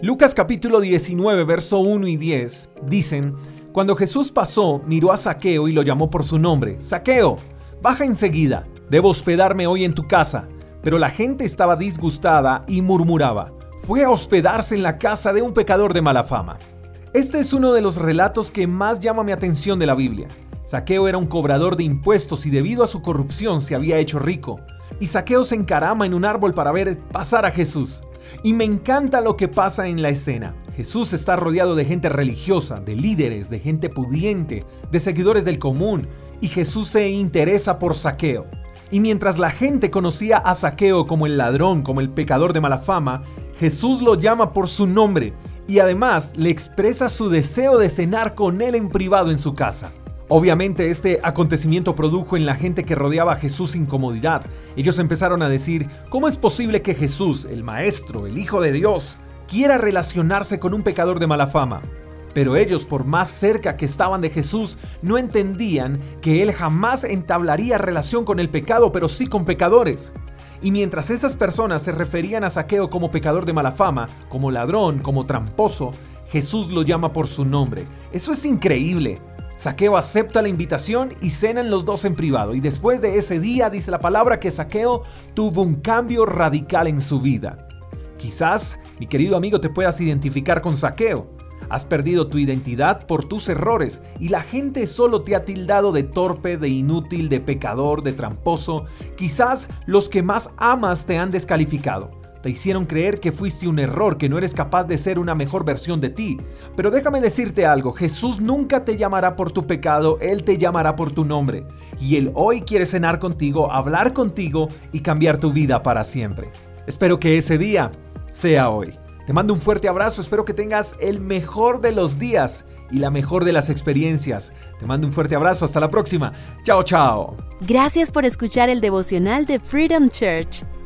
Lucas capítulo 19, verso 1 y 10 dicen, Cuando Jesús pasó, miró a Saqueo y lo llamó por su nombre. Saqueo, baja enseguida, debo hospedarme hoy en tu casa. Pero la gente estaba disgustada y murmuraba. Fue a hospedarse en la casa de un pecador de mala fama. Este es uno de los relatos que más llama mi atención de la Biblia. Saqueo era un cobrador de impuestos y debido a su corrupción se había hecho rico. Y Saqueo se encarama en un árbol para ver pasar a Jesús. Y me encanta lo que pasa en la escena. Jesús está rodeado de gente religiosa, de líderes, de gente pudiente, de seguidores del común, y Jesús se interesa por Saqueo. Y mientras la gente conocía a Saqueo como el ladrón, como el pecador de mala fama, Jesús lo llama por su nombre y además le expresa su deseo de cenar con él en privado en su casa. Obviamente este acontecimiento produjo en la gente que rodeaba a Jesús incomodidad. Ellos empezaron a decir, ¿cómo es posible que Jesús, el Maestro, el Hijo de Dios, quiera relacionarse con un pecador de mala fama? Pero ellos, por más cerca que estaban de Jesús, no entendían que Él jamás entablaría relación con el pecado, pero sí con pecadores. Y mientras esas personas se referían a Saqueo como pecador de mala fama, como ladrón, como tramposo, Jesús lo llama por su nombre. Eso es increíble. Saqueo acepta la invitación y cenan los dos en privado. Y después de ese día dice la palabra que Saqueo tuvo un cambio radical en su vida. Quizás, mi querido amigo, te puedas identificar con Saqueo. Has perdido tu identidad por tus errores y la gente solo te ha tildado de torpe, de inútil, de pecador, de tramposo. Quizás los que más amas te han descalificado. Te hicieron creer que fuiste un error, que no eres capaz de ser una mejor versión de ti. Pero déjame decirte algo, Jesús nunca te llamará por tu pecado, Él te llamará por tu nombre. Y Él hoy quiere cenar contigo, hablar contigo y cambiar tu vida para siempre. Espero que ese día sea hoy. Te mando un fuerte abrazo, espero que tengas el mejor de los días y la mejor de las experiencias. Te mando un fuerte abrazo, hasta la próxima. Chao, chao. Gracias por escuchar el devocional de Freedom Church